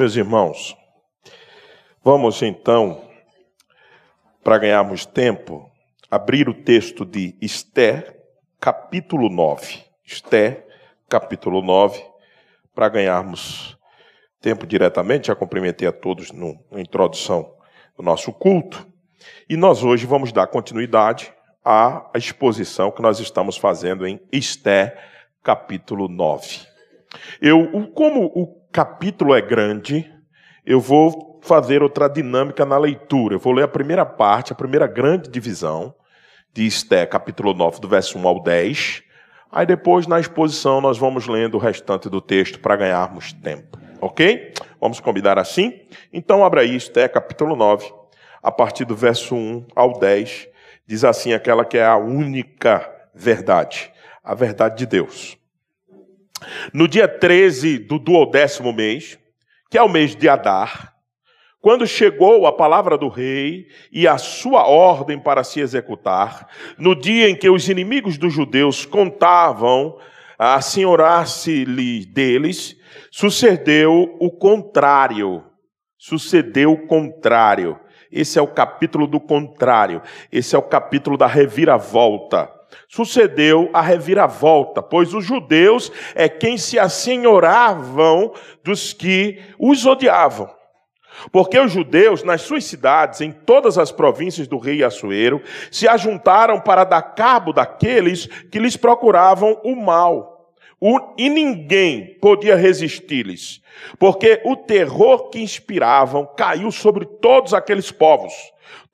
Meus irmãos, vamos então, para ganharmos tempo, abrir o texto de Esther, capítulo 9. Esther, capítulo 9, para ganharmos tempo diretamente. Já cumprimentei a todos no, na introdução do nosso culto. E nós hoje vamos dar continuidade à exposição que nós estamos fazendo em Esther, capítulo 9. Eu, como o capítulo é grande, eu vou fazer outra dinâmica na leitura. Eu vou ler a primeira parte, a primeira grande divisão de Esté, capítulo 9, do verso 1 ao 10. Aí depois, na exposição, nós vamos lendo o restante do texto para ganharmos tempo. Ok? Vamos combinar assim? Então, abra aí, Esté, capítulo 9, a partir do verso 1 ao 10. Diz assim aquela que é a única verdade, a verdade de Deus. No dia 13 do duodécimo mês, que é o mês de Adar, quando chegou a palavra do rei e a sua ordem para se executar, no dia em que os inimigos dos judeus contavam a senhorar-se-lhe deles, sucedeu o contrário. Sucedeu o contrário. Esse é o capítulo do contrário. Esse é o capítulo da reviravolta sucedeu a reviravolta, pois os judeus é quem se assenhoravam dos que os odiavam. Porque os judeus, nas suas cidades, em todas as províncias do rei Assuero, se ajuntaram para dar cabo daqueles que lhes procuravam o mal. e ninguém podia resistir-lhes, porque o terror que inspiravam caiu sobre todos aqueles povos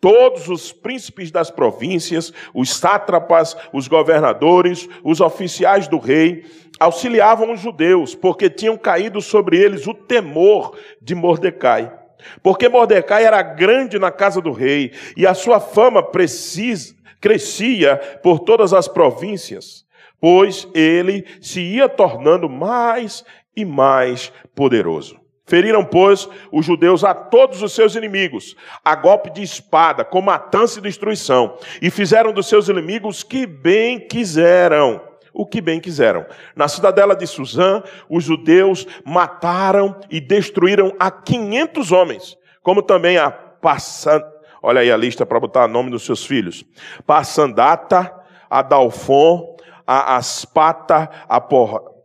Todos os príncipes das províncias, os sátrapas, os governadores, os oficiais do rei, auxiliavam os judeus, porque tinham caído sobre eles o temor de Mordecai. Porque Mordecai era grande na casa do rei, e a sua fama precisa, crescia por todas as províncias, pois ele se ia tornando mais e mais poderoso. Feriram, pois, os judeus a todos os seus inimigos, a golpe de espada, com matança e destruição, e fizeram dos seus inimigos que bem quiseram. O que bem quiseram. Na cidadela de Suzã, os judeus mataram e destruíram a 500 homens, como também a Passan, olha aí a lista para botar o nome dos seus filhos: Passandata, a Dalfon, a Aspata, a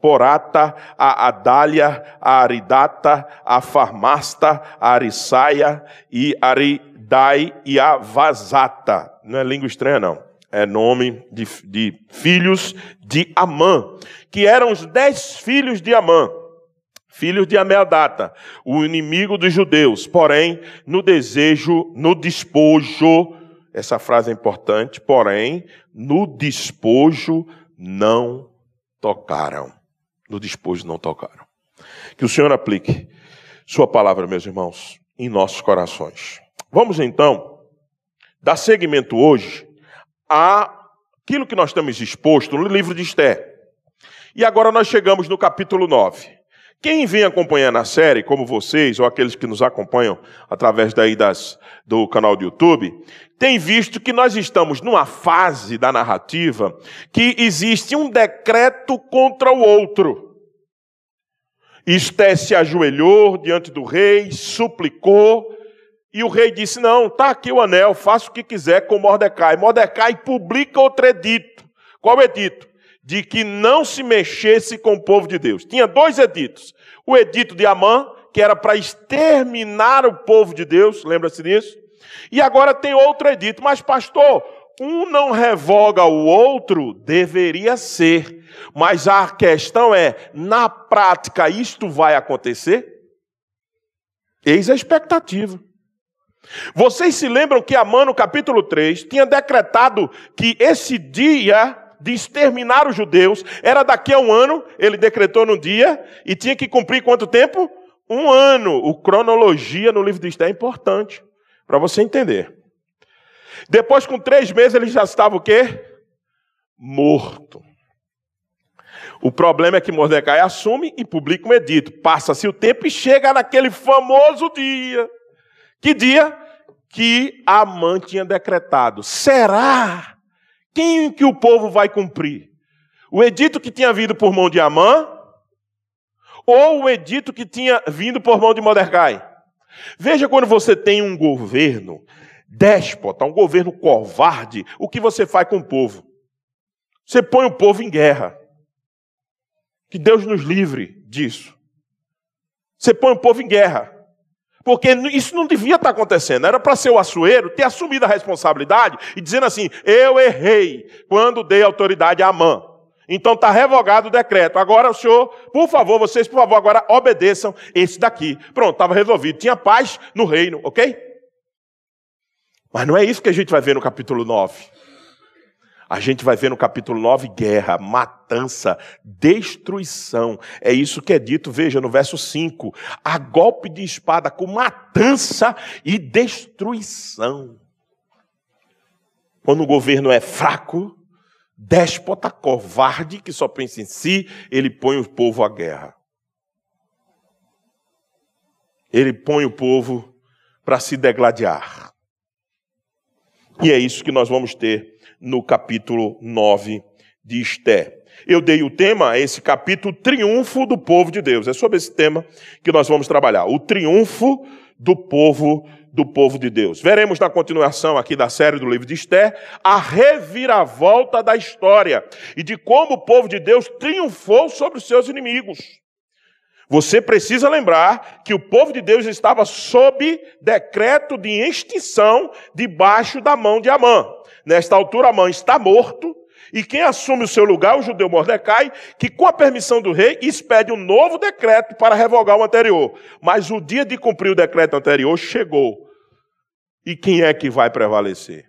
Porata, a Adália, a Aridata, a Farmasta, a Arissaia e Aridai e a Vazata. Não é língua estranha, não. É nome de, de filhos de Amã, que eram os dez filhos de Amã, filhos de Ameadata, o inimigo dos judeus. Porém, no desejo, no despojo, essa frase é importante, porém, no despojo não tocaram no despojo não tocaram. Que o Senhor aplique Sua palavra, meus irmãos, em nossos corações. Vamos então dar seguimento hoje àquilo que nós temos exposto no livro de Esté. E agora nós chegamos no capítulo 9. Quem vem acompanhando a série, como vocês, ou aqueles que nos acompanham através daí das, do canal do YouTube, tem visto que nós estamos numa fase da narrativa que existe um decreto contra o outro. Esté se ajoelhou diante do rei, suplicou, e o rei disse: Não, está aqui o anel, faça o que quiser com Mordecai. Mordecai publica outro edito. Qual edito? De que não se mexesse com o povo de Deus. Tinha dois editos. O edito de Amã, que era para exterminar o povo de Deus, lembra-se disso? E agora tem outro edito. Mas, pastor, um não revoga o outro, deveria ser. Mas a questão é: na prática, isto vai acontecer? Eis a expectativa. Vocês se lembram que Amã, no capítulo 3, tinha decretado que esse dia de exterminar os judeus era daqui a um ano, ele decretou no dia, e tinha que cumprir quanto tempo? Um ano. O cronologia no livro de Esther é importante, para você entender. Depois, com três meses, ele já estava o quê? Morto. O problema é que Mordecai assume e publica um edito. Passa-se o tempo e chega naquele famoso dia. Que dia? Que Amã tinha decretado. Será quem que o povo vai cumprir? O edito que tinha vindo por mão de Amã ou o edito que tinha vindo por mão de Mordecai. Veja quando você tem um governo déspota, um governo covarde, o que você faz com o povo? Você põe o povo em guerra. Que Deus nos livre disso. Você põe o povo em guerra. Porque isso não devia estar acontecendo. Era para ser o Assuero ter assumido a responsabilidade e dizendo assim: eu errei quando dei autoridade a Amã. Então está revogado o decreto. Agora o senhor, por favor, vocês, por favor, agora obedeçam esse daqui. Pronto, estava resolvido. Tinha paz no reino, ok? Mas não é isso que a gente vai ver no capítulo 9. A gente vai ver no capítulo 9 guerra, matança, destruição. É isso que é dito, veja, no verso 5. A golpe de espada com matança e destruição. Quando o governo é fraco, déspota, covarde, que só pensa em si, ele põe o povo à guerra. Ele põe o povo para se degladiar. E é isso que nós vamos ter no capítulo 9 de Esté. Eu dei o tema a esse capítulo Triunfo do Povo de Deus. É sobre esse tema que nós vamos trabalhar. O triunfo do povo do povo de Deus. Veremos na continuação aqui da série do livro de Esté a reviravolta da história e de como o povo de Deus triunfou sobre os seus inimigos. Você precisa lembrar que o povo de Deus estava sob decreto de extinção debaixo da mão de Amã. Nesta altura, Amã está morto, e quem assume o seu lugar, o judeu Mordecai, que com a permissão do rei, expede um novo decreto para revogar o anterior. Mas o dia de cumprir o decreto anterior chegou. E quem é que vai prevalecer?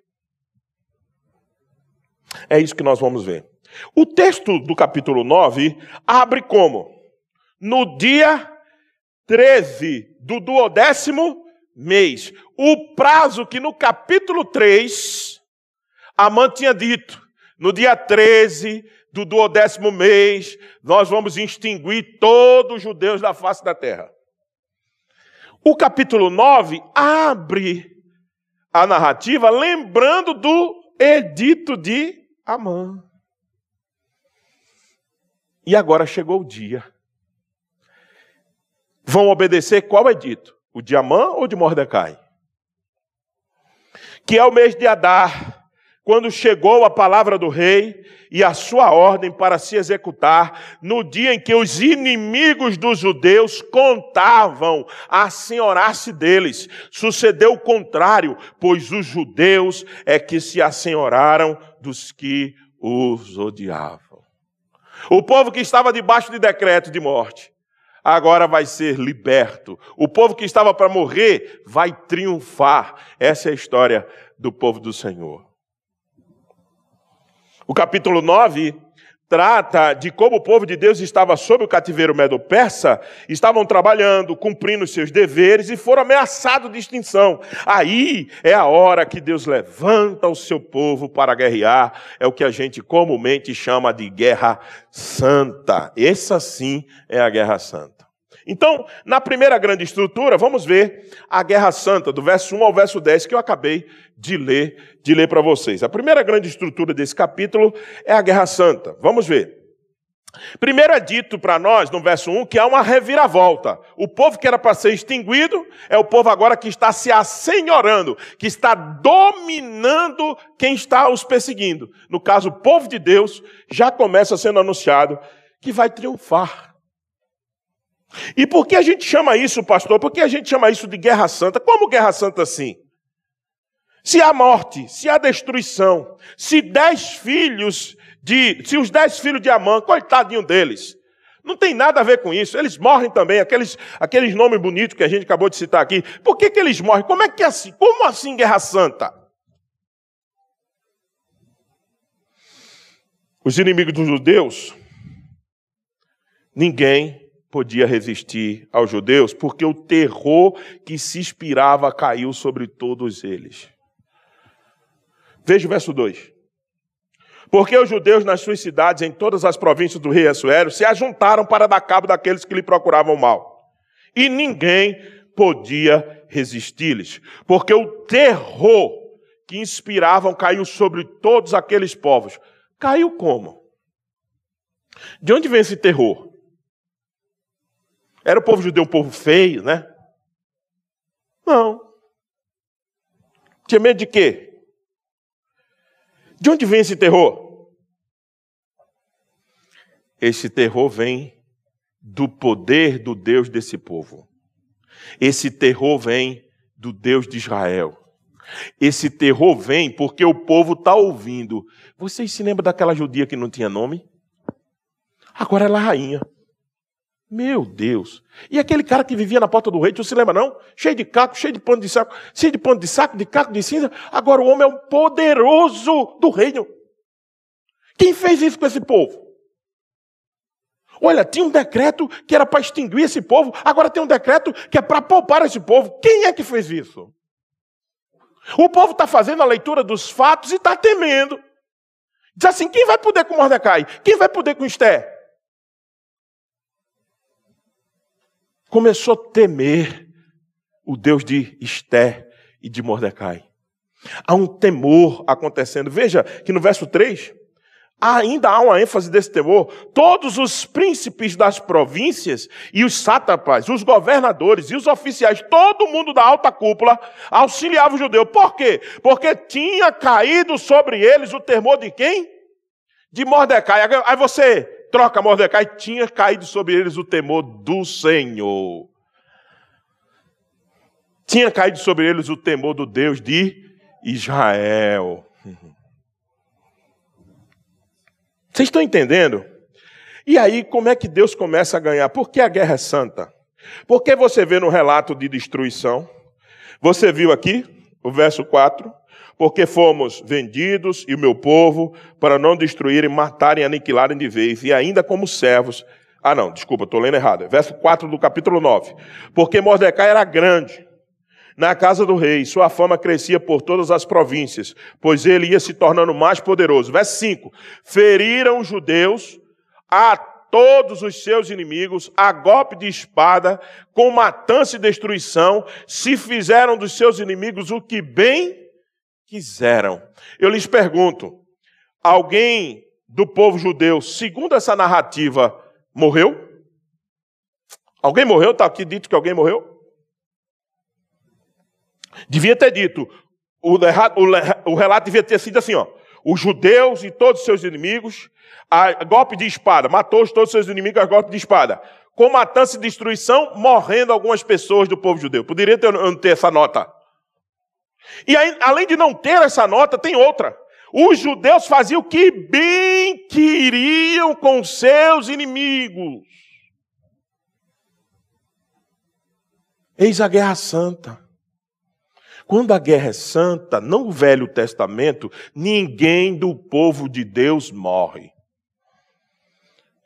É isso que nós vamos ver. O texto do capítulo 9 abre como? No dia 13 do duodécimo mês. O prazo que no capítulo 3 Amã tinha dito no dia 13 do duodécimo mês, nós vamos extinguir todos os judeus da face da terra. O capítulo 9 abre a narrativa lembrando do edito de Amã. E agora chegou o dia. Vão obedecer qual edito? O de Amã ou de Mordecai? Que é o mês de Adar quando chegou a palavra do rei e a sua ordem para se executar, no dia em que os inimigos dos judeus contavam a senhorar-se deles. Sucedeu o contrário, pois os judeus é que se assenhoraram dos que os odiavam. O povo que estava debaixo de decreto de morte, agora vai ser liberto. O povo que estava para morrer vai triunfar. Essa é a história do povo do Senhor. O capítulo 9 trata de como o povo de Deus estava sob o cativeiro medo-persa, estavam trabalhando, cumprindo seus deveres e foram ameaçados de extinção. Aí é a hora que Deus levanta o seu povo para guerrear, é o que a gente comumente chama de guerra santa. Essa sim é a guerra santa. Então, na primeira grande estrutura, vamos ver a Guerra Santa, do verso 1 ao verso 10, que eu acabei de ler, de ler para vocês. A primeira grande estrutura desse capítulo é a Guerra Santa. Vamos ver. Primeiro é dito para nós, no verso 1, que há uma reviravolta. O povo que era para ser extinguido é o povo agora que está se assenhorando, que está dominando quem está os perseguindo. No caso, o povo de Deus já começa sendo anunciado que vai triunfar. E por que a gente chama isso, pastor? Por que a gente chama isso de guerra santa? Como guerra santa assim? Se há morte, se há destruição, se dez filhos de. Se os dez filhos de Amã, coitadinho deles. Não tem nada a ver com isso. Eles morrem também, aqueles, aqueles nomes bonitos que a gente acabou de citar aqui. Por que, que eles morrem? Como é que é assim? Como assim guerra santa? Os inimigos dos judeus, ninguém podia resistir aos judeus, porque o terror que se inspirava caiu sobre todos eles. Veja o verso 2. Porque os judeus nas suas cidades, em todas as províncias do rei Assuero, se ajuntaram para dar cabo daqueles que lhe procuravam mal. E ninguém podia resistir-lhes, porque o terror que inspiravam caiu sobre todos aqueles povos. Caiu como? De onde vem esse terror? Era o povo judeu um povo feio, né? Não. Tinha medo de quê? De onde vem esse terror? Esse terror vem do poder do Deus desse povo. Esse terror vem do Deus de Israel. Esse terror vem porque o povo está ouvindo. Vocês se lembram daquela judia que não tinha nome? Agora ela é rainha. Meu Deus. E aquele cara que vivia na porta do rei, tu se lembra não? Cheio de caco, cheio de pano de saco, cheio de pano de saco, de caco de cinza. Agora o homem é o poderoso do reino. Quem fez isso com esse povo? Olha, tinha um decreto que era para extinguir esse povo, agora tem um decreto que é para poupar esse povo. Quem é que fez isso? O povo está fazendo a leitura dos fatos e está temendo. Diz assim: quem vai poder com Mordecai? Quem vai poder com Esther? Começou a temer o Deus de Esther e de Mordecai. Há um temor acontecendo. Veja que no verso 3, ainda há uma ênfase desse temor. Todos os príncipes das províncias e os sátrapas, os governadores e os oficiais, todo mundo da alta cúpula auxiliava o judeu. Por quê? Porque tinha caído sobre eles o temor de quem? De Mordecai. Aí você troca Mordecai, tinha caído sobre eles o temor do Senhor. Tinha caído sobre eles o temor do Deus de Israel. Vocês estão entendendo? E aí, como é que Deus começa a ganhar? Por que a guerra é santa? Porque você vê no relato de destruição, você viu aqui, o verso 4, porque fomos vendidos e o meu povo para não destruírem, matarem, aniquilarem de vez, e ainda como servos. Ah, não, desculpa, estou lendo errado. Verso 4 do capítulo 9. Porque Mordecai era grande na casa do rei, sua fama crescia por todas as províncias, pois ele ia se tornando mais poderoso. Verso 5: Feriram os judeus a todos os seus inimigos a golpe de espada, com matança e destruição, se fizeram dos seus inimigos o que bem quiseram. Eu lhes pergunto: alguém do povo judeu, segundo essa narrativa, morreu? Alguém morreu? Está aqui dito que alguém morreu? Devia ter dito, o, o relato devia ter sido assim: ó, os judeus e todos os seus inimigos, a golpe de espada, matou todos os seus inimigos a golpe de espada. Com matança e destruição, morrendo algumas pessoas do povo judeu. Poderia ter, ter essa nota. E aí, além de não ter essa nota, tem outra. Os judeus faziam o que bem queriam com seus inimigos. Eis a guerra santa. Quando a guerra é santa, no Velho Testamento, ninguém do povo de Deus morre.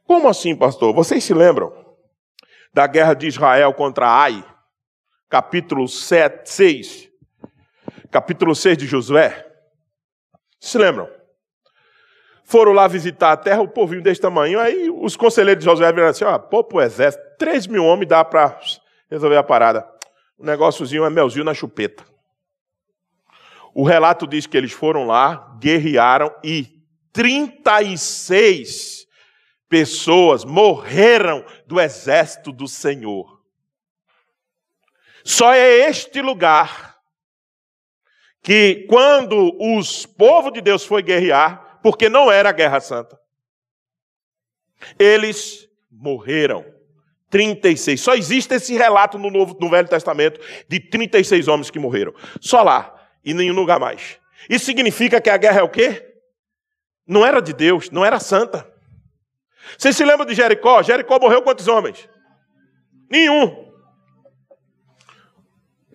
Como assim, pastor? Vocês se lembram da guerra de Israel contra Ai? Capítulo 7, 6 capítulo 6 de Josué. Se lembram? Foram lá visitar a terra, o povinho desse tamanho. Aí os conselheiros de Josué viram assim: ó, pô, pro exército, 3 mil homens dá para resolver a parada. O negóciozinho é melzinho na chupeta. O relato diz que eles foram lá, guerrearam e 36 pessoas morreram do exército do Senhor. Só é este lugar que quando os povos de Deus foi guerrear, porque não era a guerra santa, eles morreram. 36. Só existe esse relato no, Novo, no Velho Testamento de 36 homens que morreram. Só lá e nenhum lugar mais. Isso significa que a guerra é o quê? Não era de Deus, não era santa. Vocês se lembram de Jericó? Jericó morreu quantos homens? Nenhum.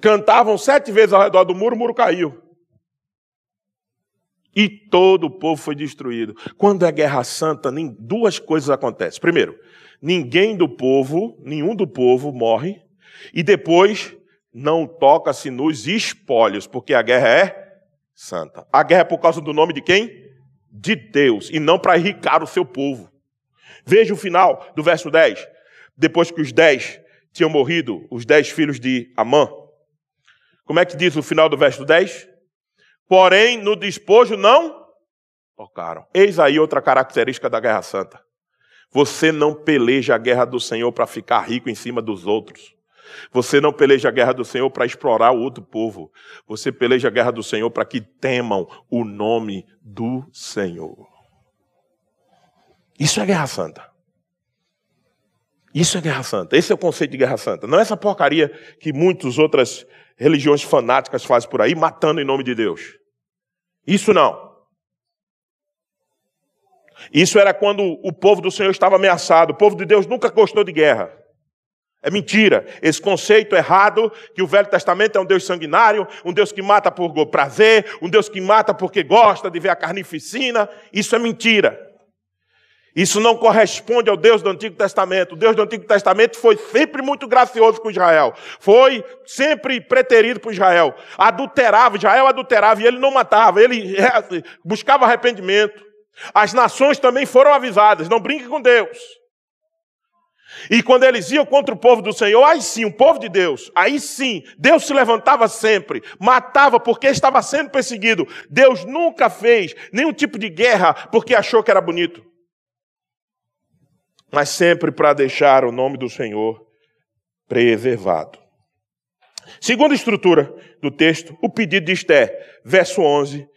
Cantavam sete vezes ao redor do muro, o muro caiu. E todo o povo foi destruído. Quando é guerra santa, duas coisas acontecem. Primeiro, ninguém do povo, nenhum do povo morre. E depois, não toca-se nos espólios, porque a guerra é santa. A guerra é por causa do nome de quem? De Deus, e não para enricar o seu povo. Veja o final do verso 10. Depois que os dez tinham morrido, os dez filhos de Amã. Como é que diz o final do verso 10? Porém no despojo não tocaram. Eis aí outra característica da Guerra Santa. Você não peleja a guerra do Senhor para ficar rico em cima dos outros. Você não peleja a guerra do Senhor para explorar o outro povo. Você peleja a guerra do Senhor para que temam o nome do Senhor. Isso é guerra santa. Isso é guerra santa. Esse é o conceito de guerra santa. Não é essa porcaria que muitas outras religiões fanáticas fazem por aí, matando em nome de Deus. Isso não. Isso era quando o povo do Senhor estava ameaçado. O povo de Deus nunca gostou de guerra. É mentira. Esse conceito errado que o Velho Testamento é um Deus sanguinário, um Deus que mata por prazer, um Deus que mata porque gosta de ver a carnificina. Isso é mentira. Isso não corresponde ao Deus do Antigo Testamento. O Deus do Antigo Testamento foi sempre muito gracioso com Israel. Foi sempre preterido por Israel. Adulterava, Israel adulterava e ele não matava, ele buscava arrependimento. As nações também foram avisadas, não brinque com Deus. E quando eles iam contra o povo do Senhor, aí sim, o povo de Deus, aí sim, Deus se levantava sempre, matava porque estava sendo perseguido. Deus nunca fez nenhum tipo de guerra porque achou que era bonito. Mas sempre para deixar o nome do Senhor preservado. Segunda estrutura do texto, o pedido de Esther, verso 11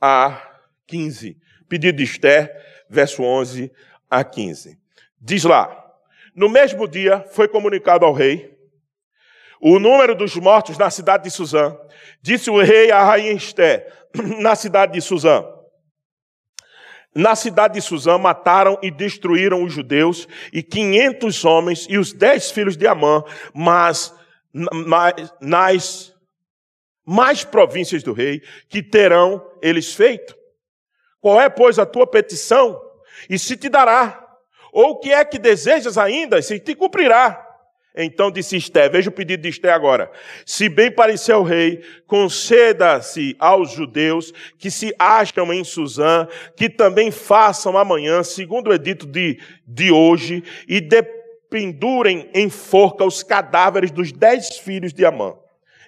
a 15. Pedido de Esther, verso 11 a 15. Diz lá: no mesmo dia foi comunicado ao rei o número dos mortos na cidade de Suzã. Disse o rei a rainha Esté, na cidade de Suzã. Na cidade de Suzã mataram e destruíram os judeus e quinhentos homens e os dez filhos de Amã, mas nas mais províncias do rei, que terão eles feito? Qual é, pois, a tua petição? E se te dará ou o que é que desejas ainda, se te cumprirá. Então disse Esté, veja o pedido de Esté agora. Se bem parecer ao rei, conceda-se aos judeus que se acham em Suzã, que também façam amanhã, segundo o edito de, de hoje, e dependurem em forca os cadáveres dos dez filhos de Amã.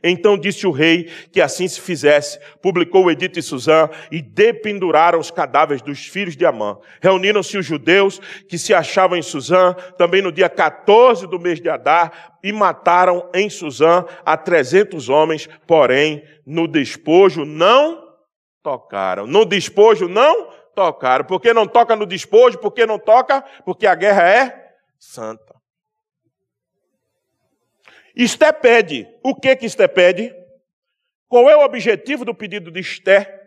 Então disse o rei que assim se fizesse. Publicou o edito de Suzã e dependuraram os cadáveres dos filhos de Amã. Reuniram-se os judeus que se achavam em Suzã, também no dia 14 do mês de Adar, e mataram em Suzã a trezentos homens, porém no despojo não tocaram. No despojo não tocaram. Por que não toca no despojo? Por que não toca? Porque a guerra é santa. Esté pede. O que que Esté pede? Qual é o objetivo do pedido de Esté?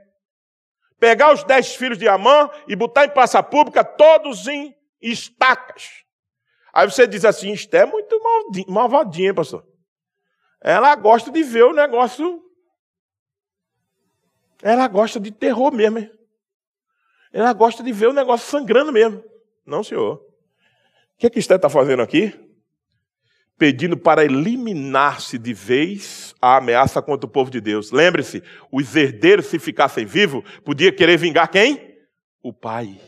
Pegar os dez filhos de Amã e botar em praça pública, todos em estacas. Aí você diz assim, Esté é muito malvadinha, pastor. Ela gosta de ver o negócio. Ela gosta de terror mesmo. Hein? Ela gosta de ver o negócio sangrando mesmo. Não, senhor. O que, que Esté está fazendo aqui? Pedindo para eliminar-se de vez a ameaça contra o povo de Deus. Lembre-se, os herdeiros, se ficassem vivos, podia querer vingar quem? O pai.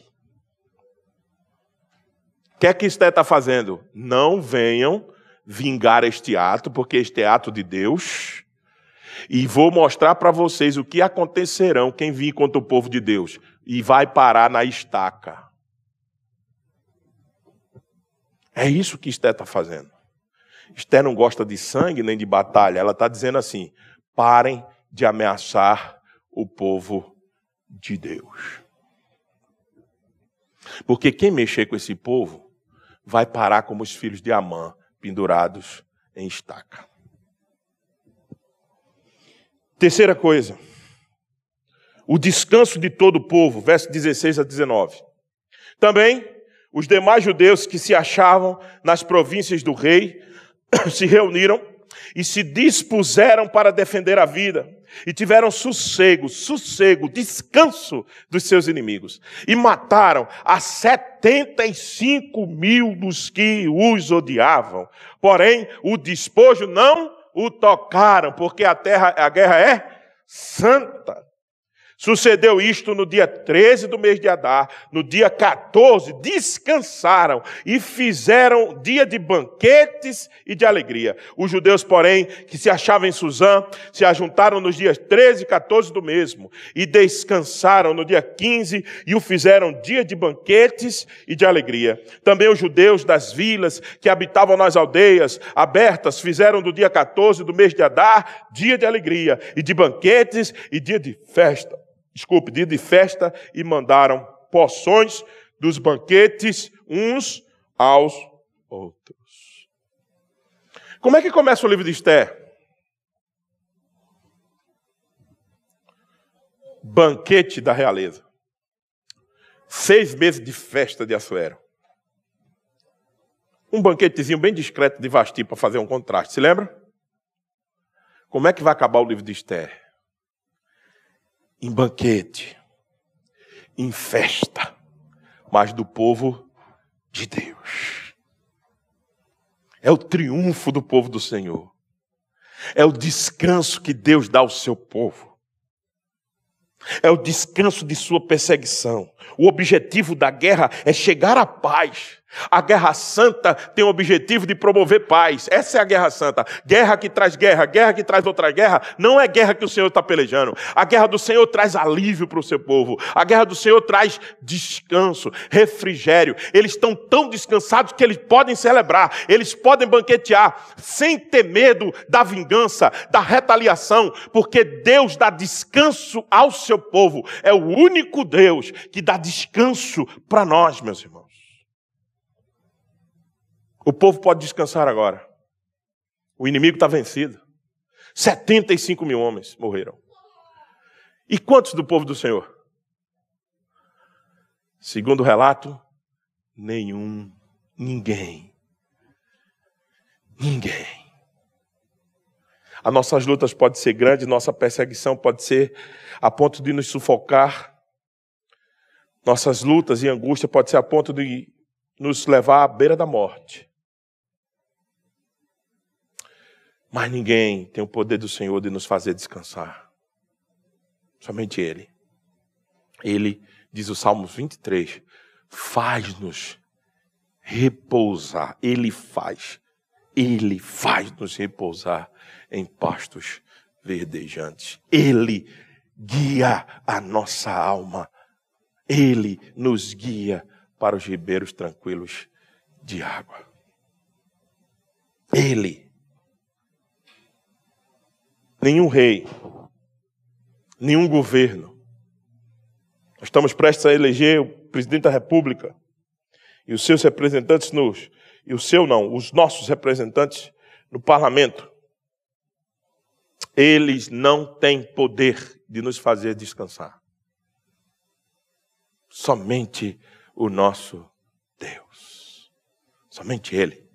O que é que Esté está fazendo? Não venham vingar este ato, porque este é ato de Deus. E vou mostrar para vocês o que acontecerão quem vir contra o povo de Deus. E vai parar na estaca. É isso que Esté está fazendo. Esther não gosta de sangue nem de batalha. Ela está dizendo assim: parem de ameaçar o povo de Deus. Porque quem mexer com esse povo vai parar como os filhos de Amã, pendurados em estaca. Terceira coisa, o descanso de todo o povo, verso 16 a 19. Também os demais judeus que se achavam nas províncias do rei se reuniram e se dispuseram para defender a vida e tiveram sossego, sossego, descanso dos seus inimigos e mataram a 75 mil dos que os odiavam. Porém, o despojo não o tocaram, porque a terra, a guerra é santa. Sucedeu isto no dia 13 do mês de Adar, no dia 14, descansaram e fizeram dia de banquetes e de alegria. Os judeus, porém, que se achavam em Suzã, se ajuntaram nos dias 13 e 14 do mesmo e descansaram no dia 15 e o fizeram dia de banquetes e de alegria. Também os judeus das vilas que habitavam nas aldeias abertas fizeram do dia 14 do mês de Adar dia de alegria e de banquetes e dia de festa desculpe, dia de festa e mandaram porções dos banquetes uns aos outros. Como é que começa o livro de Esther? Banquete da realeza. Seis meses de festa de Assuero. Um banquetezinho bem discreto de Vasti para fazer um contraste. Se lembra? Como é que vai acabar o livro de Esther? Em banquete, em festa, mas do povo de Deus. É o triunfo do povo do Senhor. É o descanso que Deus dá ao seu povo. É o descanso de sua perseguição. O objetivo da guerra é chegar à paz. A guerra santa tem o objetivo de promover paz. Essa é a guerra santa. Guerra que traz guerra, guerra que traz outra guerra, não é guerra que o Senhor está pelejando. A guerra do Senhor traz alívio para o seu povo. A guerra do Senhor traz descanso, refrigério. Eles estão tão descansados que eles podem celebrar, eles podem banquetear, sem ter medo da vingança, da retaliação, porque Deus dá descanso ao seu povo. É o único Deus que dá descanso para nós, meus irmãos. O povo pode descansar agora. O inimigo está vencido. 75 mil homens morreram. E quantos do povo do Senhor? Segundo o relato, nenhum, ninguém. Ninguém. As nossas lutas podem ser grandes, nossa perseguição pode ser a ponto de nos sufocar. Nossas lutas e angústia pode ser a ponto de nos levar à beira da morte. Mas ninguém tem o poder do Senhor de nos fazer descansar. Somente Ele. Ele, diz o Salmo 23, faz-nos repousar. Ele faz. Ele faz nos repousar em pastos verdejantes. Ele guia a nossa alma. Ele nos guia para os ribeiros tranquilos de água. Ele nenhum rei, nenhum governo. Estamos prestes a eleger o presidente da República e os seus representantes nos e o seu não, os nossos representantes no parlamento. Eles não têm poder de nos fazer descansar. Somente o nosso Deus. Somente Ele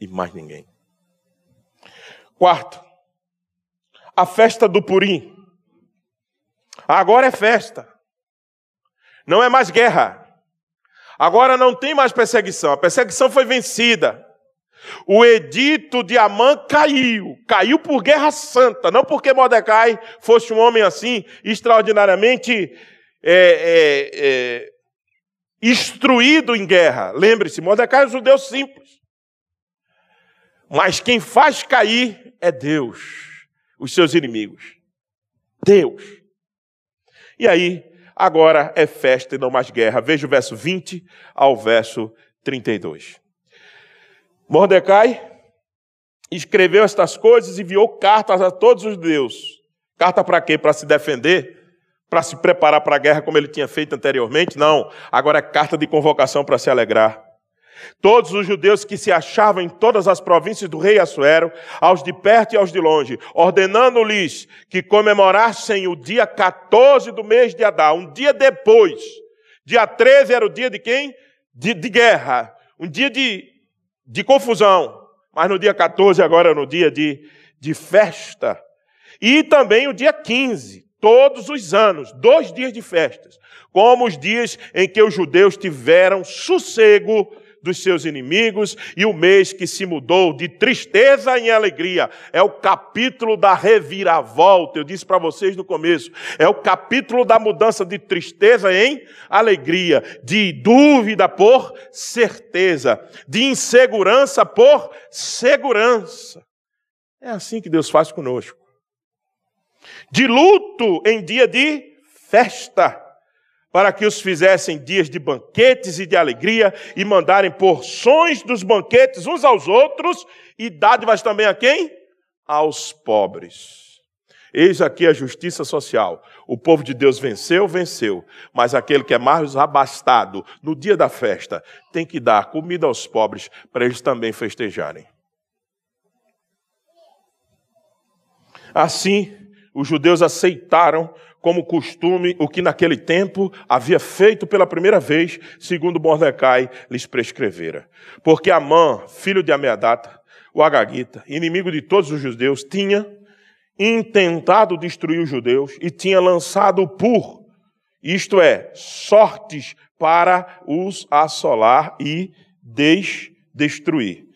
e mais ninguém. Quarto, a festa do Purim. Agora é festa. Não é mais guerra. Agora não tem mais perseguição. A perseguição foi vencida. O edito de Amã caiu. Caiu por guerra santa. Não porque Mordecai fosse um homem assim, extraordinariamente é, é, é, instruído em guerra. Lembre-se, Mordecai é um judeu simples. Mas quem faz cair é Deus os seus inimigos. Deus. E aí, agora é festa e não mais guerra. Veja o verso 20 ao verso 32. Mordecai escreveu estas coisas e enviou cartas a todos os judeus. Carta para quê? Para se defender? Para se preparar para a guerra como ele tinha feito anteriormente? Não. Agora é carta de convocação para se alegrar. Todos os judeus que se achavam em todas as províncias do rei Assuero, aos de perto e aos de longe, ordenando-lhes que comemorassem o dia 14 do mês de Adá, um dia depois. Dia 13 era o dia de quem? De, de guerra, um dia de, de confusão. Mas no dia 14 agora é no dia de, de festa. E também o dia 15, todos os anos, dois dias de festas, como os dias em que os judeus tiveram sossego dos seus inimigos e o mês que se mudou de tristeza em alegria. É o capítulo da reviravolta. Eu disse para vocês no começo, é o capítulo da mudança de tristeza em alegria, de dúvida por certeza, de insegurança por segurança. É assim que Deus faz conosco. De luto em dia de festa para que os fizessem dias de banquetes e de alegria, e mandarem porções dos banquetes uns aos outros, e dádivas também a quem? Aos pobres. Eis aqui a justiça social. O povo de Deus venceu, venceu. Mas aquele que é mais abastado no dia da festa tem que dar comida aos pobres para eles também festejarem. Assim, os judeus aceitaram como costume o que naquele tempo havia feito pela primeira vez, segundo Mordecai lhes prescrevera. Porque Amã, filho de Ameadata, o Agagita, inimigo de todos os judeus, tinha intentado destruir os judeus e tinha lançado pur, isto é, sortes para os assolar e destruir.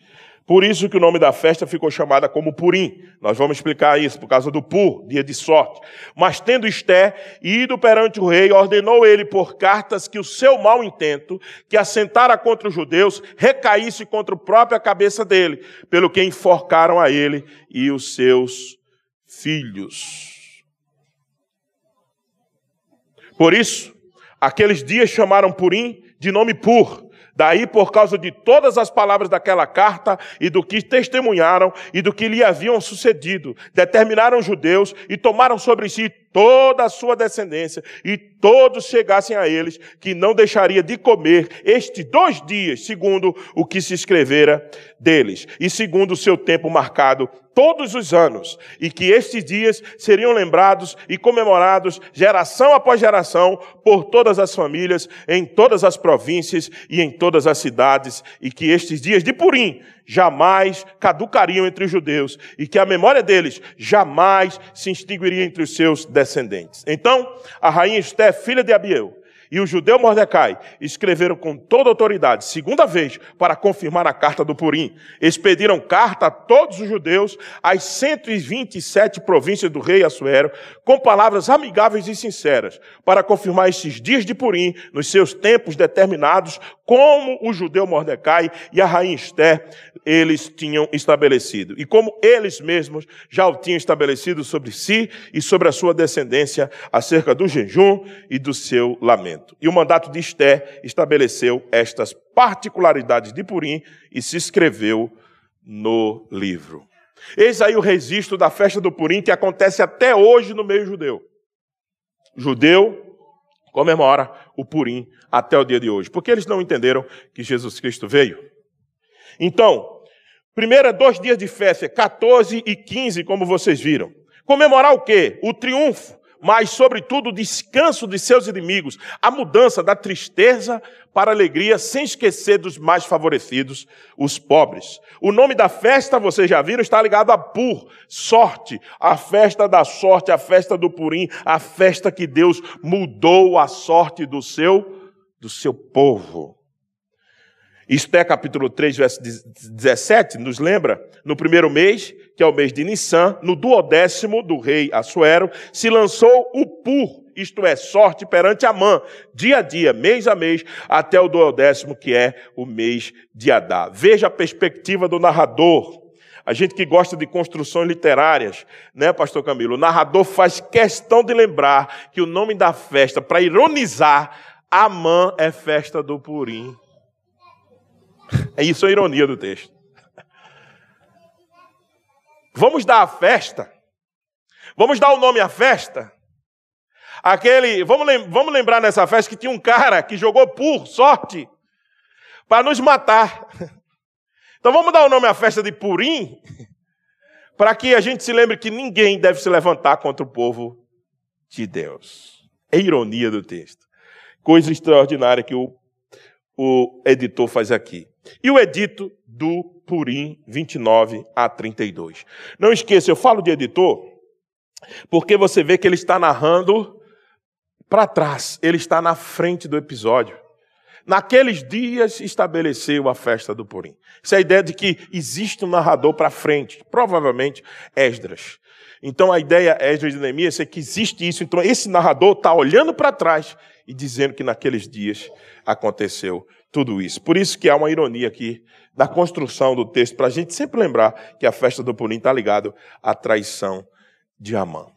Por isso que o nome da festa ficou chamada como Purim. Nós vamos explicar isso, por causa do Pur, dia de sorte. Mas tendo Esté ido perante o rei, ordenou ele por cartas que o seu mau intento, que assentara contra os judeus, recaísse contra a própria cabeça dele, pelo que enforcaram a ele e os seus filhos. Por isso, aqueles dias chamaram Purim de nome Pur, Daí, por causa de todas as palavras daquela carta e do que testemunharam e do que lhe haviam sucedido, determinaram os judeus e tomaram sobre si toda a sua descendência e todos chegassem a eles, que não deixaria de comer estes dois dias, segundo o que se escrevera deles, e segundo o seu tempo marcado todos os anos, e que estes dias seriam lembrados e comemorados geração após geração por todas as famílias, em todas as províncias e em todas as cidades, e que estes dias de Purim jamais caducariam entre os judeus e que a memória deles jamais se extinguiria entre os seus descendentes. Então, a rainha Esté, filha de Abiel, e o judeu Mordecai escreveram com toda autoridade, segunda vez, para confirmar a carta do Purim. Expediram carta a todos os judeus, às 127 províncias do rei Assuero, com palavras amigáveis e sinceras, para confirmar esses dias de Purim, nos seus tempos determinados, como o judeu Mordecai e a rainha Esther eles tinham estabelecido. E como eles mesmos já o tinham estabelecido sobre si e sobre a sua descendência, acerca do jejum e do seu lamento. E o mandato de Esther estabeleceu estas particularidades de Purim e se escreveu no livro. Eis aí o registro da festa do Purim que acontece até hoje no meio judeu. Judeu comemora o Purim até o dia de hoje, porque eles não entenderam que Jesus Cristo veio. Então, primeiro é dois dias de festa, 14 e 15, como vocês viram. Comemorar o quê? O triunfo, mas, sobretudo, o descanso de seus inimigos, a mudança da tristeza para a alegria, sem esquecer dos mais favorecidos, os pobres. O nome da festa, vocês já viram, está ligado a Pur, sorte, a festa da sorte, a festa do Purim, a festa que Deus mudou a sorte do seu, do seu povo. Esté capítulo 3, verso 17, nos lembra, no primeiro mês, que é o mês de Nissan, no duodécimo do rei Assuero, se lançou o Pur, isto é, sorte perante Amã, dia a dia, mês a mês, até o duodécimo, que é o mês de Adá. Veja a perspectiva do narrador. A gente que gosta de construções literárias, né, pastor Camilo? O narrador faz questão de lembrar que o nome da festa, para ironizar, Amã é festa do Purim. É isso a ironia do texto. Vamos dar a festa. Vamos dar o nome à festa. Aquele, vamos, vamos lembrar nessa festa que tinha um cara que jogou por sorte para nos matar. Então vamos dar o nome à festa de Purim, para que a gente se lembre que ninguém deve se levantar contra o povo de Deus. É ironia do texto. Coisa extraordinária que o, o editor faz aqui. E o edito do Purim 29 a 32. Não esqueça, eu falo de editor, porque você vê que ele está narrando para trás, ele está na frente do episódio. naqueles dias estabeleceu a festa do Purim. Essa é a ideia de que existe um narrador para frente, provavelmente Esdras. Então a ideia Esdras de Neemias é que existe isso. Então esse narrador está olhando para trás e dizendo que naqueles dias aconteceu tudo isso. Por isso que há uma ironia aqui da construção do texto, para a gente sempre lembrar que a festa do Purim está ligado à traição de Amã.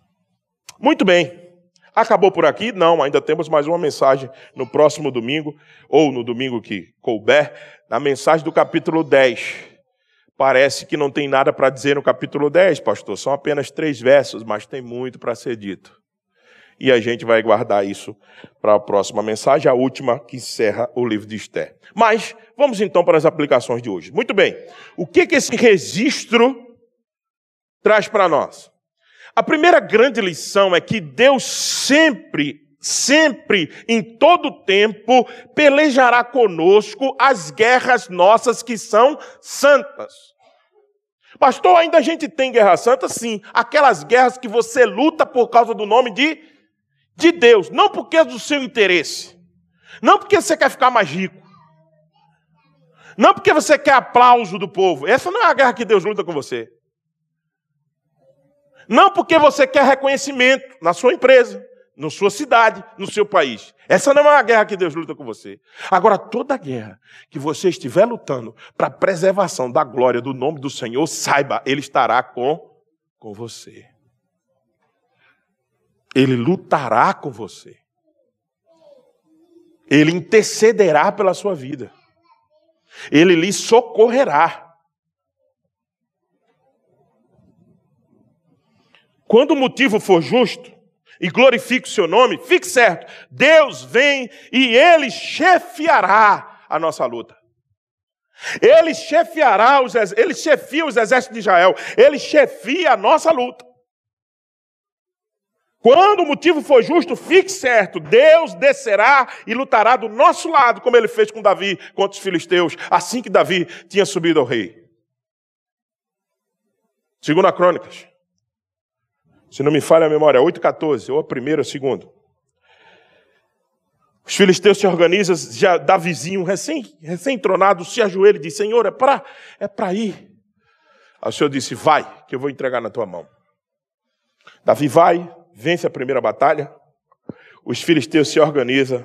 Muito bem. Acabou por aqui? Não, ainda temos mais uma mensagem no próximo domingo, ou no domingo que couber, na mensagem do capítulo 10. Parece que não tem nada para dizer no capítulo 10, pastor. São apenas três versos, mas tem muito para ser dito. E a gente vai guardar isso para a próxima mensagem, a última que encerra o livro de Esther. Mas vamos então para as aplicações de hoje. Muito bem. O que, que esse registro traz para nós? A primeira grande lição é que Deus sempre, sempre, em todo tempo, pelejará conosco as guerras nossas que são santas. Pastor, ainda a gente tem guerra santa? Sim. Aquelas guerras que você luta por causa do nome de, de Deus, não porque é do seu interesse, não porque você quer ficar mais rico, não porque você quer aplauso do povo. Essa não é a guerra que Deus luta com você. Não porque você quer reconhecimento na sua empresa, na sua cidade, no seu país. Essa não é uma guerra que Deus luta com você. Agora, toda guerra que você estiver lutando para a preservação da glória do nome do Senhor, saiba, Ele estará com, com você. Ele lutará com você. Ele intercederá pela sua vida. Ele lhe socorrerá. Quando o motivo for justo e glorifique o seu nome, fique certo, Deus vem e ele chefiará a nossa luta. Ele chefiará os ele chefia os exércitos de Israel, ele chefia a nossa luta. Quando o motivo for justo, fique certo, Deus descerá e lutará do nosso lado, como ele fez com Davi contra os filisteus, assim que Davi tinha subido ao rei. Segunda Crônicas, se não me falha a memória, 8,14, ou a primeira ou a segunda. Os filisteus se organizam, já Davizinho, recém-tronado, recém se ajoelha e diz: Senhor, é para é ir. Aí o Senhor disse: Vai, que eu vou entregar na tua mão. Davi vai, vence a primeira batalha. Os filisteus se organizam.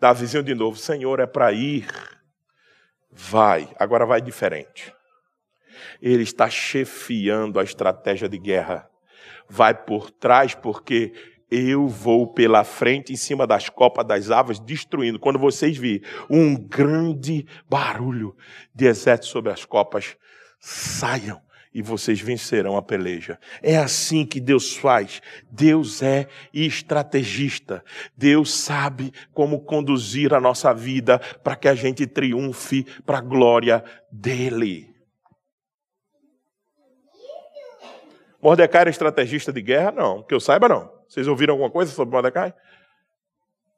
Davizinho de novo: Senhor, é para ir. Vai, agora vai diferente. Ele está chefiando a estratégia de guerra vai por trás, porque eu vou pela frente, em cima das copas das aves, destruindo. Quando vocês virem um grande barulho de exército sobre as copas, saiam e vocês vencerão a peleja. É assim que Deus faz. Deus é estrategista. Deus sabe como conduzir a nossa vida para que a gente triunfe para a glória dele. Mordecai era estrategista de guerra? Não, que eu saiba não. Vocês ouviram alguma coisa sobre Mordecai?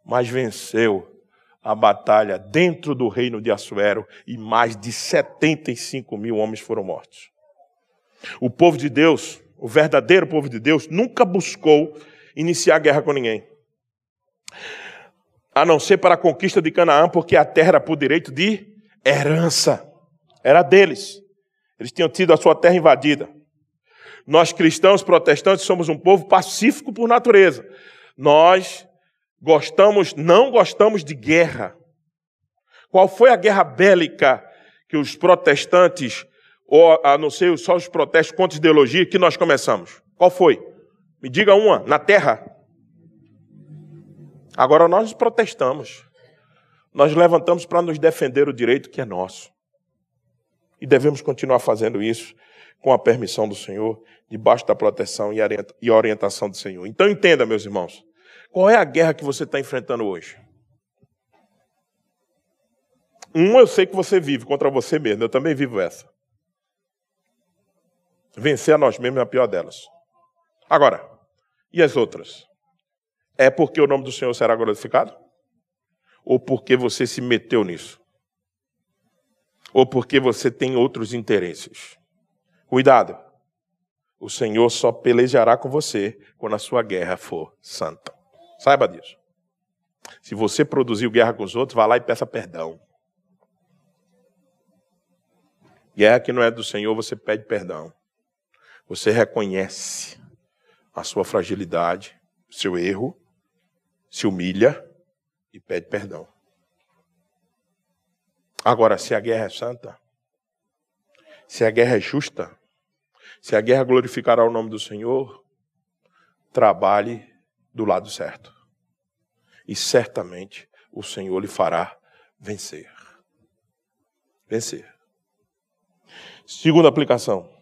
Mas venceu a batalha dentro do reino de Assuero e mais de 75 mil homens foram mortos. O povo de Deus, o verdadeiro povo de Deus, nunca buscou iniciar guerra com ninguém. A não ser para a conquista de Canaã, porque a terra era por direito de herança. Era deles. Eles tinham tido a sua terra invadida. Nós cristãos protestantes somos um povo pacífico por natureza. Nós gostamos, não gostamos de guerra. Qual foi a guerra bélica que os protestantes, ou a não ser só os protestos contra a ideologia, que nós começamos? Qual foi? Me diga uma, na terra. Agora nós protestamos. Nós levantamos para nos defender o direito que é nosso. E devemos continuar fazendo isso com a permissão do Senhor debaixo da proteção e orientação do Senhor. Então entenda, meus irmãos, qual é a guerra que você está enfrentando hoje? Um eu sei que você vive contra você mesmo, eu também vivo essa. Vencer a nós mesmos é a pior delas. Agora, e as outras? É porque o nome do Senhor será glorificado? Ou porque você se meteu nisso? Ou porque você tem outros interesses? Cuidado. O Senhor só pelejará com você quando a sua guerra for santa. Saiba disso. Se você produziu guerra com os outros, vá lá e peça perdão. Guerra que não é do Senhor, você pede perdão. Você reconhece a sua fragilidade, o seu erro, se humilha e pede perdão. Agora, se a guerra é santa, se a guerra é justa, se a guerra glorificará o nome do Senhor, trabalhe do lado certo. E certamente o Senhor lhe fará vencer. Vencer. Segunda aplicação.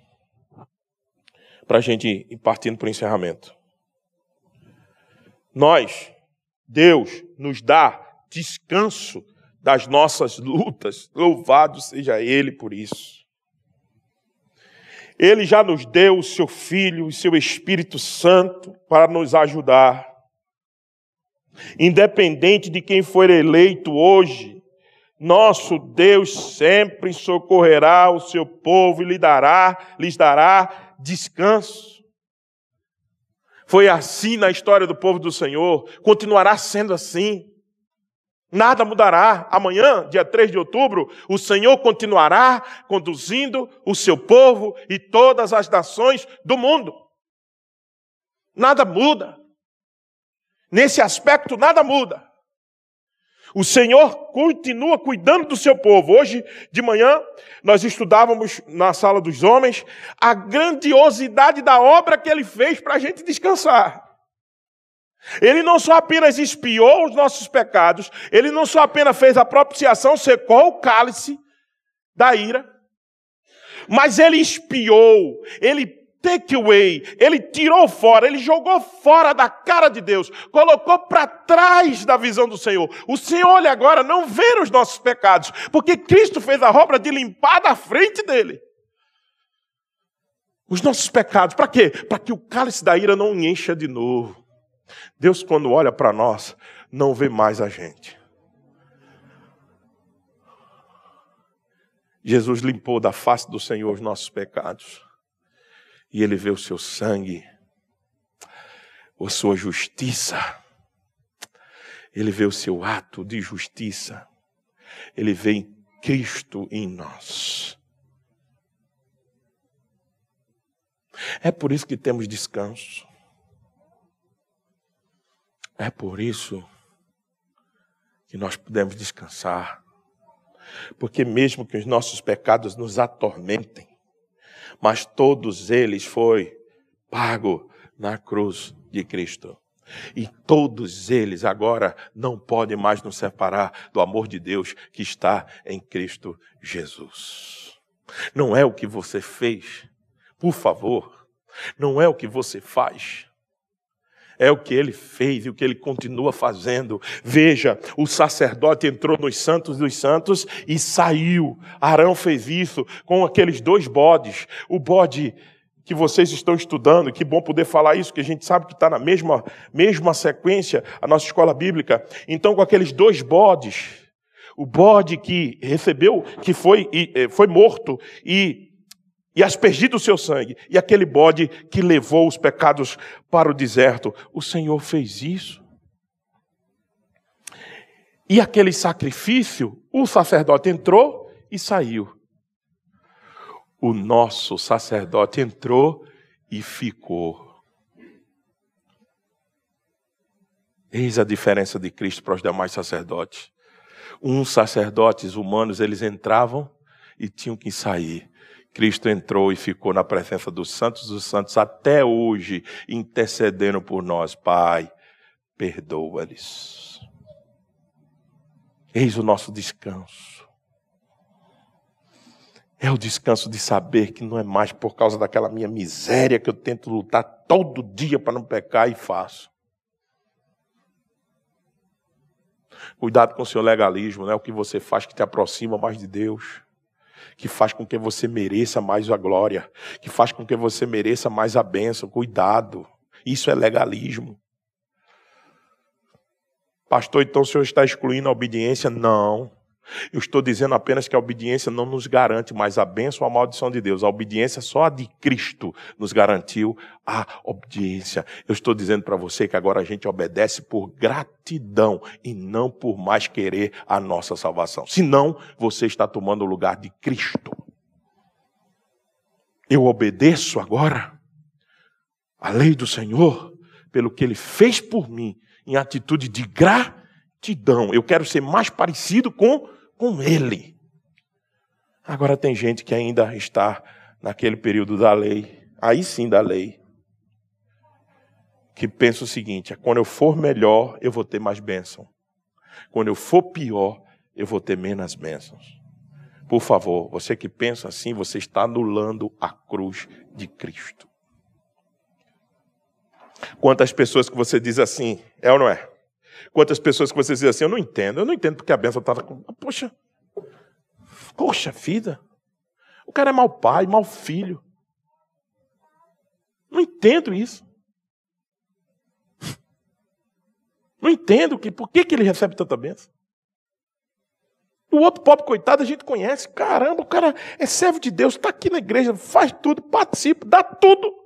Para a gente ir partindo para o encerramento. Nós, Deus, nos dá descanso das nossas lutas. Louvado seja Ele por isso. Ele já nos deu o seu Filho e seu Espírito Santo para nos ajudar. Independente de quem for eleito hoje, nosso Deus sempre socorrerá o seu povo e lhe dará, lhes dará descanso. Foi assim na história do povo do Senhor, continuará sendo assim. Nada mudará. Amanhã, dia 3 de outubro, o Senhor continuará conduzindo o seu povo e todas as nações do mundo. Nada muda. Nesse aspecto, nada muda. O Senhor continua cuidando do seu povo. Hoje de manhã, nós estudávamos na sala dos homens a grandiosidade da obra que ele fez para a gente descansar. Ele não só apenas espiou os nossos pecados, ele não só apenas fez a propiciação, secou o cálice da ira, mas ele espiou, ele take away, ele tirou fora, ele jogou fora da cara de Deus, colocou para trás da visão do Senhor. O Senhor olha agora não vê os nossos pecados, porque Cristo fez a obra de limpar da frente dele. Os nossos pecados, para quê? Para que o cálice da ira não encha de novo. Deus, quando olha para nós, não vê mais a gente. Jesus limpou da face do Senhor os nossos pecados. E ele vê o seu sangue, a sua justiça. Ele vê o seu ato de justiça. Ele vê Cristo em nós. É por isso que temos descanso. É por isso que nós podemos descansar. Porque mesmo que os nossos pecados nos atormentem, mas todos eles foi pago na cruz de Cristo. E todos eles agora não podem mais nos separar do amor de Deus que está em Cristo Jesus. Não é o que você fez, por favor, não é o que você faz, é o que ele fez e o que ele continua fazendo. Veja, o sacerdote entrou nos santos dos santos e saiu. Arão fez isso com aqueles dois bodes. O bode que vocês estão estudando, que bom poder falar isso, que a gente sabe que está na mesma, mesma sequência, a nossa escola bíblica. Então, com aqueles dois bodes, o bode que recebeu, que foi, eh, foi morto e e aspergido o seu sangue, e aquele bode que levou os pecados para o deserto. O Senhor fez isso. E aquele sacrifício, o sacerdote entrou e saiu. O nosso sacerdote entrou e ficou. Eis a diferença de Cristo para os demais sacerdotes. Uns sacerdotes humanos, eles entravam e tinham que sair. Cristo entrou e ficou na presença dos santos dos santos até hoje, intercedendo por nós. Pai, perdoa-lhes. Eis o nosso descanso. É o descanso de saber que não é mais por causa daquela minha miséria que eu tento lutar todo dia para não pecar e faço. Cuidado com o seu legalismo, não é o que você faz que te aproxima mais de Deus que faz com que você mereça mais a glória, que faz com que você mereça mais a bênção. Cuidado, isso é legalismo. Pastor, então o senhor está excluindo a obediência? Não. Eu estou dizendo apenas que a obediência não nos garante mais a bênção ou a maldição de Deus. A obediência só a de Cristo nos garantiu a obediência. Eu estou dizendo para você que agora a gente obedece por gratidão e não por mais querer a nossa salvação. Senão, você está tomando o lugar de Cristo. Eu obedeço agora a lei do Senhor pelo que ele fez por mim em atitude de gratidão. Eu quero ser mais parecido com com Ele. Agora tem gente que ainda está naquele período da lei, aí sim da lei, que pensa o seguinte: é quando eu for melhor, eu vou ter mais bênção. Quando eu for pior, eu vou ter menos bênçãos. Por favor, você que pensa assim, você está anulando a cruz de Cristo. Quantas pessoas que você diz assim, é ou não é? Quantas pessoas que você diz assim, eu não entendo, eu não entendo porque a benção está. Poxa, poxa vida. O cara é mau pai, mau filho. Não entendo isso. Não entendo que, por que, que ele recebe tanta benção. O outro pobre coitado a gente conhece. Caramba, o cara é servo de Deus, está aqui na igreja, faz tudo, participa, dá tudo.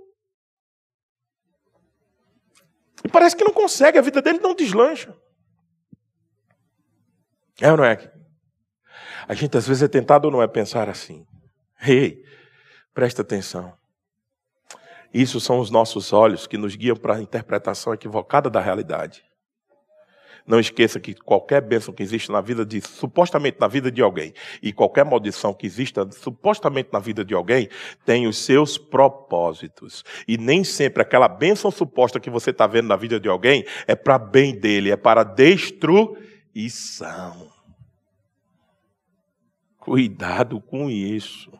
E parece que não consegue, a vida dele não deslancha. É ou não é? A gente às vezes é tentado ou não é pensar assim. Ei, presta atenção. Isso são os nossos olhos que nos guiam para a interpretação equivocada da realidade. Não esqueça que qualquer bênção que existe na vida de, supostamente na vida de alguém, e qualquer maldição que exista supostamente na vida de alguém, tem os seus propósitos. E nem sempre aquela bênção suposta que você está vendo na vida de alguém é para bem dele, é para destruição. Cuidado com isso.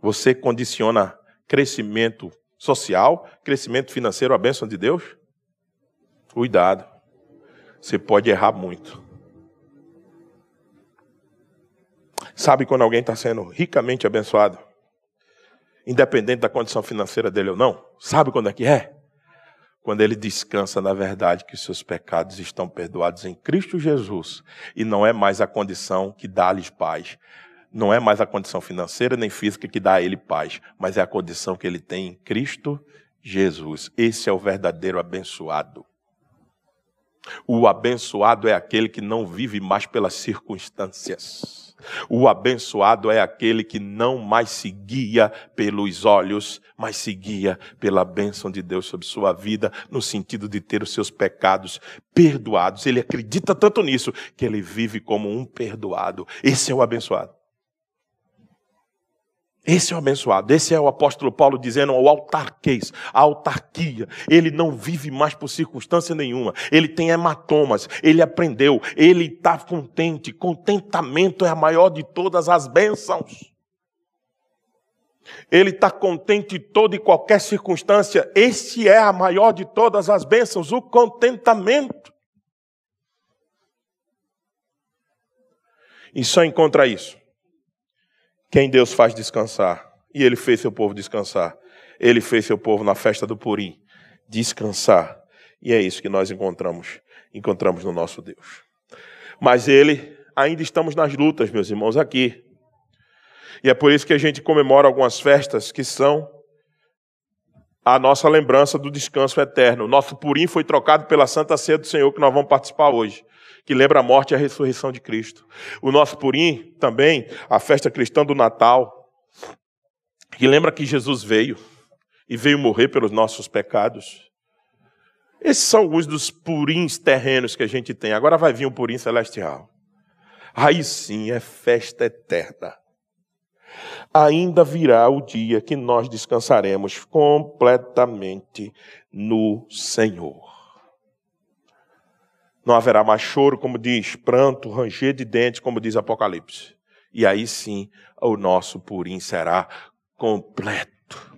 Você condiciona crescimento social, crescimento financeiro à bênção de Deus? Cuidado. Você pode errar muito. Sabe quando alguém está sendo ricamente abençoado? Independente da condição financeira dele ou não? Sabe quando é que é? Quando ele descansa na verdade que seus pecados estão perdoados em Cristo Jesus e não é mais a condição que dá-lhes paz. Não é mais a condição financeira nem física que dá a ele paz, mas é a condição que ele tem em Cristo Jesus. Esse é o verdadeiro abençoado. O abençoado é aquele que não vive mais pelas circunstâncias. O abençoado é aquele que não mais se guia pelos olhos, mas se guia pela bênção de Deus sobre sua vida, no sentido de ter os seus pecados perdoados. Ele acredita tanto nisso que ele vive como um perdoado. Esse é o abençoado. Esse é o abençoado, esse é o apóstolo Paulo dizendo ao autarquês, a autarquia. Ele não vive mais por circunstância nenhuma, ele tem hematomas, ele aprendeu, ele está contente. Contentamento é a maior de todas as bênçãos. Ele está contente em toda e qualquer circunstância. Esse é a maior de todas as bênçãos, o contentamento. E só encontra isso quem Deus faz descansar. E ele fez seu povo descansar. Ele fez seu povo na festa do Purim descansar. E é isso que nós encontramos, encontramos no nosso Deus. Mas ele, ainda estamos nas lutas, meus irmãos, aqui. E é por isso que a gente comemora algumas festas que são a nossa lembrança do descanso eterno. Nosso Purim foi trocado pela Santa Ceia do Senhor que nós vamos participar hoje que lembra a morte e a ressurreição de Cristo. O nosso Purim também, a festa cristã do Natal, que lembra que Jesus veio e veio morrer pelos nossos pecados. Esses são alguns dos purins terrenos que a gente tem. Agora vai vir o purim celestial. Aí sim é festa eterna. Ainda virá o dia que nós descansaremos completamente no Senhor. Não haverá mais choro, como diz, pranto, ranger de dentes, como diz Apocalipse. E aí sim, o nosso purim será completo.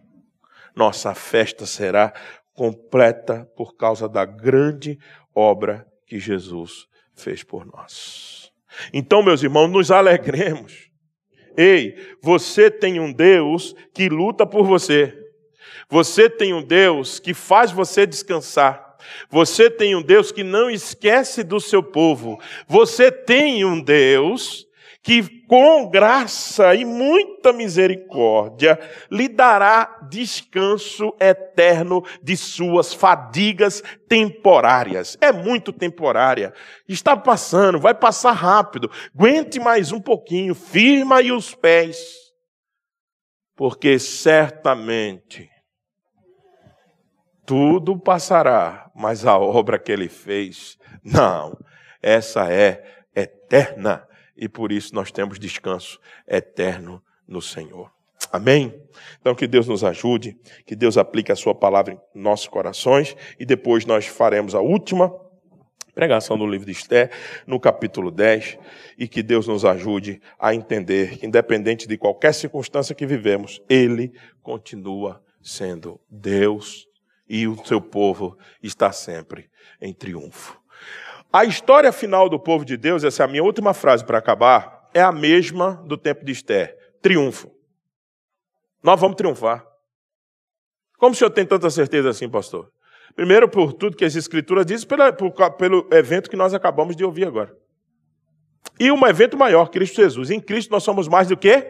Nossa festa será completa por causa da grande obra que Jesus fez por nós. Então, meus irmãos, nos alegremos. Ei, você tem um Deus que luta por você. Você tem um Deus que faz você descansar. Você tem um Deus que não esquece do seu povo. Você tem um Deus que com graça e muita misericórdia lhe dará descanso eterno de suas fadigas temporárias. É muito temporária. Está passando, vai passar rápido. Aguente mais um pouquinho, firma aí os pés. Porque certamente tudo passará, mas a obra que ele fez, não, essa é eterna e por isso nós temos descanso eterno no Senhor. Amém? Então que Deus nos ajude, que Deus aplique a sua palavra em nossos corações e depois nós faremos a última pregação do livro de Esté, no capítulo 10, e que Deus nos ajude a entender que independente de qualquer circunstância que vivemos, ele continua sendo Deus e o seu povo está sempre em triunfo. A história final do povo de Deus, essa é a minha última frase para acabar, é a mesma do tempo de Esther: triunfo. Nós vamos triunfar. Como o senhor tem tanta certeza assim, pastor? Primeiro, por tudo que as Escrituras dizem, pelo, pelo evento que nós acabamos de ouvir agora. E um evento maior, Cristo Jesus. Em Cristo nós somos mais do que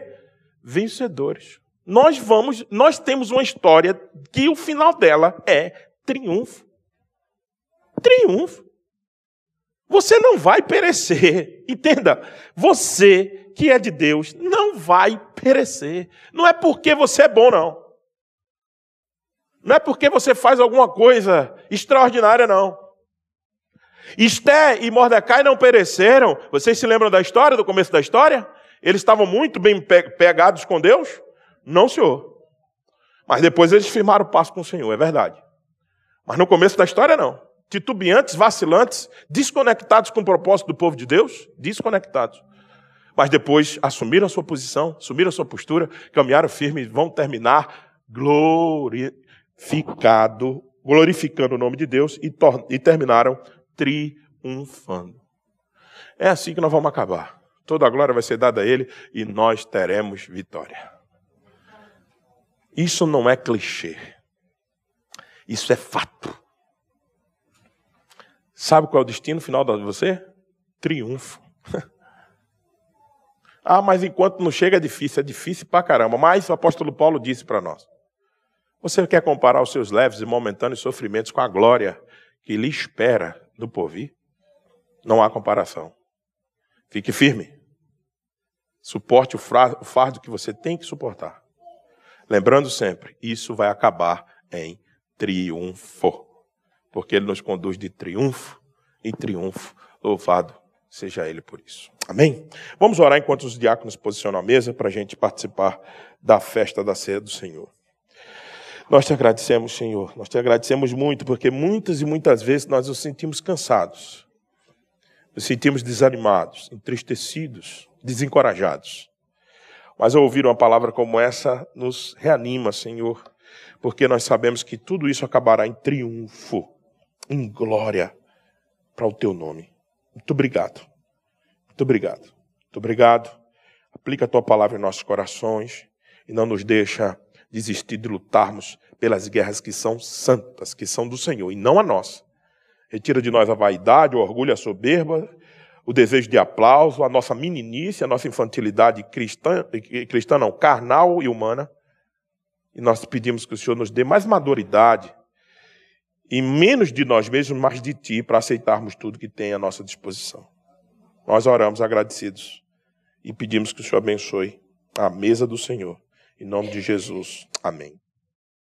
vencedores. Nós vamos, nós temos uma história que o final dela é triunfo. Triunfo. Você não vai perecer. Entenda, você que é de Deus não vai perecer. Não é porque você é bom, não. Não é porque você faz alguma coisa extraordinária, não. Esté e Mordecai não pereceram. Vocês se lembram da história, do começo da história? Eles estavam muito bem pegados com Deus? Não, senhor. Mas depois eles firmaram o passo com o Senhor, é verdade. Mas no começo da história, não titubeantes, vacilantes, desconectados com o propósito do povo de Deus, desconectados. Mas depois assumiram a sua posição, assumiram a sua postura, caminharam firme e vão terminar glorificado, glorificando o nome de Deus e, e terminaram triunfando. É assim que nós vamos acabar. Toda a glória vai ser dada a Ele e nós teremos vitória. Isso não é clichê. Isso é fato. Sabe qual é o destino final de você? Triunfo. ah, mas enquanto não chega é difícil, é difícil pra caramba. Mas o apóstolo Paulo disse para nós: Você quer comparar os seus leves e momentâneos sofrimentos com a glória que lhe espera no porvir? Não há comparação. Fique firme. Suporte o fardo que você tem que suportar. Lembrando sempre, isso vai acabar em triunfo porque ele nos conduz de triunfo em triunfo. Louvado seja ele por isso. Amém? Vamos orar enquanto os diáconos posicionam a mesa para a gente participar da festa da ceia do Senhor. Nós te agradecemos, Senhor. Nós te agradecemos muito, porque muitas e muitas vezes nós nos sentimos cansados, nos sentimos desanimados, entristecidos, desencorajados. Mas ouvir uma palavra como essa, nos reanima, Senhor, porque nós sabemos que tudo isso acabará em triunfo em glória para o teu nome. Muito obrigado. Muito obrigado. Muito obrigado. Aplica a tua palavra em nossos corações e não nos deixa desistir de lutarmos pelas guerras que são santas, que são do Senhor e não a nossa. Retira de nós a vaidade, o orgulho, a soberba, o desejo de aplauso, a nossa meninice, a nossa infantilidade cristã, cristã não, carnal e humana. E nós pedimos que o Senhor nos dê mais maduridade e menos de nós mesmos, mas de Ti, para aceitarmos tudo que tem à nossa disposição. Nós oramos agradecidos e pedimos que o Senhor abençoe a mesa do Senhor. Em nome de Jesus. Amém.